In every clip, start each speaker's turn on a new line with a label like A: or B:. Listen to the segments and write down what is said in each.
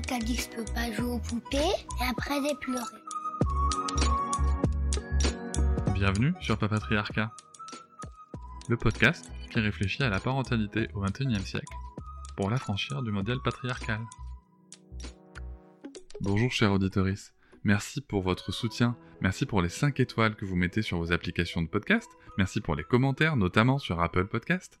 A: Avec quelqu'un qui a dit que je pas jouer aux poupées et après j'ai pleuré.
B: Bienvenue sur Papatriarcat, le podcast qui réfléchit à la parentalité au XXIe siècle pour l'affranchir du modèle patriarcal. Bonjour chers auditoris, merci pour votre soutien, merci pour les 5 étoiles que vous mettez sur vos applications de podcast, merci pour les commentaires, notamment sur Apple Podcast.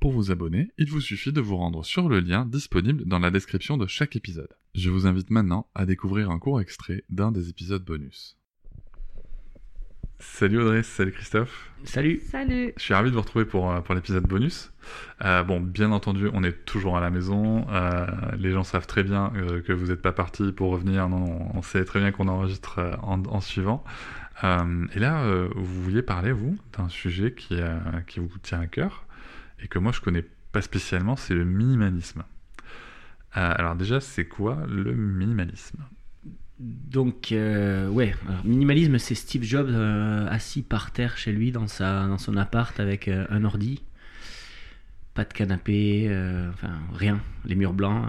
B: Pour vous abonner, il vous suffit de vous rendre sur le lien disponible dans la description de chaque épisode. Je vous invite maintenant à découvrir un court extrait d'un des épisodes bonus. Salut Audrey, salut Christophe.
C: Salut.
D: Salut.
B: Je suis ravi de vous retrouver pour, euh, pour l'épisode bonus. Euh, bon, bien entendu, on est toujours à la maison. Euh, les gens savent très bien euh, que vous n'êtes pas parti pour revenir. Non, on sait très bien qu'on enregistre euh, en, en, suivant. Euh, et là, vous vouliez parler, vous, d'un sujet qui, qui vous tient à cœur et que moi je connais pas spécialement, c'est le minimalisme. alors déjà, c'est quoi le minimalisme?
C: Donc, euh, ouais, alors, minimalisme, c'est Steve Jobs euh, assis par terre chez lui dans, sa, dans son appart avec euh, un ordi, pas de canapé, enfin rien, les murs blancs.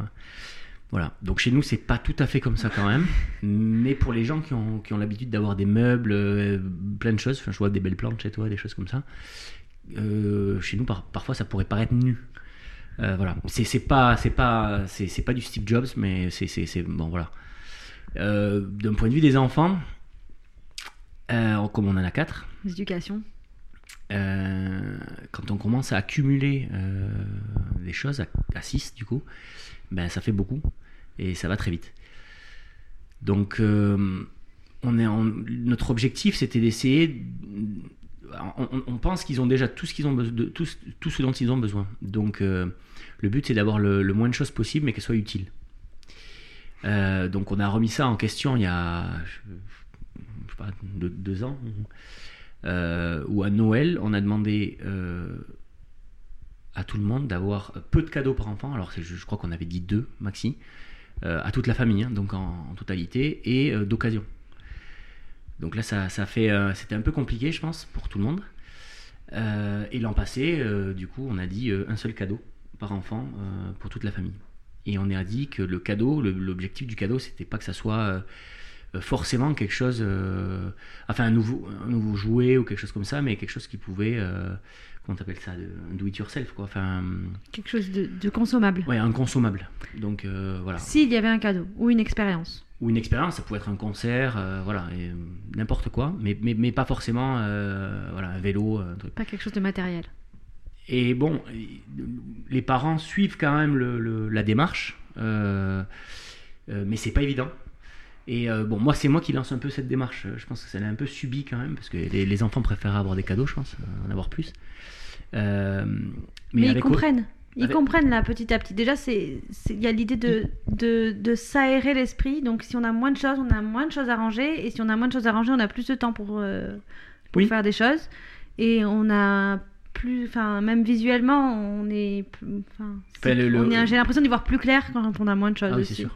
C: Voilà. Donc chez nous, c'est pas tout à fait comme ça quand même, mais pour les gens qui ont, qui ont l'habitude d'avoir des meubles, plein de choses, enfin, je vois des belles plantes chez toi, des choses comme ça. Chez nous, par, parfois, ça pourrait paraître nu. voilà. C'est pas, c'est pas, c'est pas du Steve Jobs, mais c'est bon, voilà. Euh, d'un point de vue des enfants, euh, comme on en a quatre.
D: L'éducation.
C: Euh, quand on commence à accumuler des choses, à 6 du coup, ben, ça fait beaucoup et ça va très vite. Donc, on est en, notre objectif, c'était d'essayer. On, pense qu'ils ont déjà tout ce, dont ils ont besoin. Donc, le but, c'est d'avoir le, moins de choses possible, mais qu'elles soient utiles. Euh, donc on a remis ça en question il y a pas, deux, ans, euh, où à Noël on a demandé euh, à tout le monde d'avoir peu de cadeaux par enfant. Alors je, crois qu'on avait dit deux maxi, euh, à toute la famille, hein, donc en, totalité, et euh, d'occasion. Donc là ça, fait, c'était un peu compliqué je pense pour tout le monde. et l'an passé, du coup on a dit un seul cadeau par enfant pour toute la famille. Et on a dit que le cadeau, l'objectif du cadeau, c'était pas que ça soit euh, forcément quelque chose, euh, enfin un nouveau, un nouveau jouet ou quelque chose comme ça, mais quelque chose qui pouvait, euh, comment t'appelles ça, un do it yourself quoi, enfin.
D: Quelque chose de, de consommable.
C: Ouais, un consommable. Donc euh, voilà.
D: S'il y avait un cadeau ou une expérience.
C: Ou une expérience, ça pouvait être un concert, euh, voilà, n'importe quoi, mais, mais, mais pas forcément, voilà, un vélo, un truc.
D: Pas quelque chose de matériel.
C: Et bon, les parents suivent quand même le, le, la démarche, euh, euh, mais c'est pas évident. Et euh, bon, moi, c'est moi qui lance un peu cette démarche. Je pense que ça l'a un peu subi quand même, parce que les, les, enfants préfèrent avoir des cadeaux, je pense, en avoir plus.
D: mais, mais ils comprennent. Ils avec... comprennent là petit à petit. Déjà, il y a l'idée de, de, de s'aérer l'esprit. Donc, si on a moins de choses, on a moins de choses à ranger. Et si on a moins de choses à ranger, on a plus de temps pour, pour oui. faire des choses. Et on a plus enfin même visuellement on est enfin j'ai l'impression d'y voir plus clair quand on a moins de choses
C: ah oui,
D: aussi
C: sûr.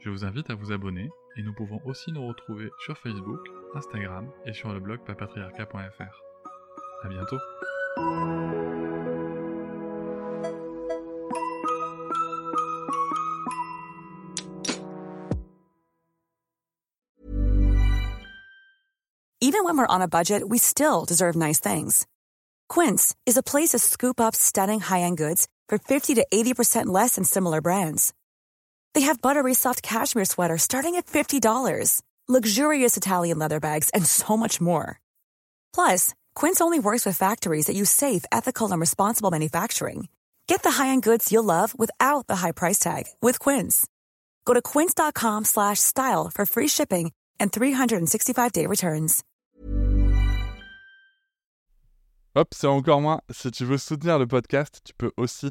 B: Je vous invite à vous abonner et nous pouvons aussi nous retrouver sur Facebook, Instagram et sur le blog papatriarca.fr. À bientôt.
E: Even when we're on a budget, we still deserve nice things. Quince is a place to scoop up stunning high-end goods for 50 to 80% less than similar brands. They have buttery soft cashmere sweaters starting at $50, luxurious Italian leather bags, and so much more. Plus, Quince only works with factories that use safe, ethical, and responsible manufacturing. Get the high-end goods you'll love without the high price tag with Quince. Go to quince.com/style for free shipping and 365-day returns.
B: Hop, c'est encore moins. Si tu veux soutenir le podcast, tu peux aussi